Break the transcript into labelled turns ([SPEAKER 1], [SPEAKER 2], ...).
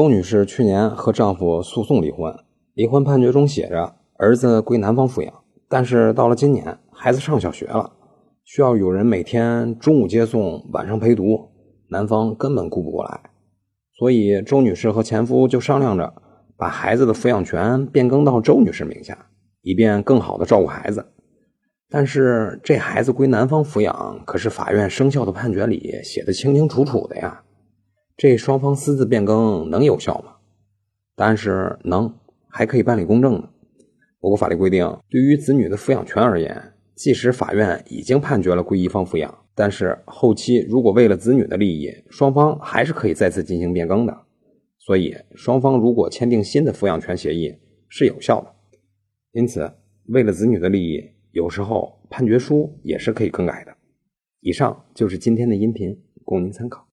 [SPEAKER 1] 周女士去年和丈夫诉讼离婚，离婚判决中写着儿子归男方抚养，但是到了今年，孩子上小学了，需要有人每天中午接送，晚上陪读，男方根本顾不过来，所以周女士和前夫就商量着把孩子的抚养权变更到周女士名下，以便更好的照顾孩子。但是这孩子归男方抚养，可是法院生效的判决里写的清清楚楚的呀。这双方私自变更能有效吗？答案是能，还可以办理公证呢。我国法律规定，对于子女的抚养权而言，即使法院已经判决了归一方抚养，但是后期如果为了子女的利益，双方还是可以再次进行变更的。所以，双方如果签订新的抚养权协议是有效的。因此，为了子女的利益，有时候判决书也是可以更改的。以上就是今天的音频，供您参考。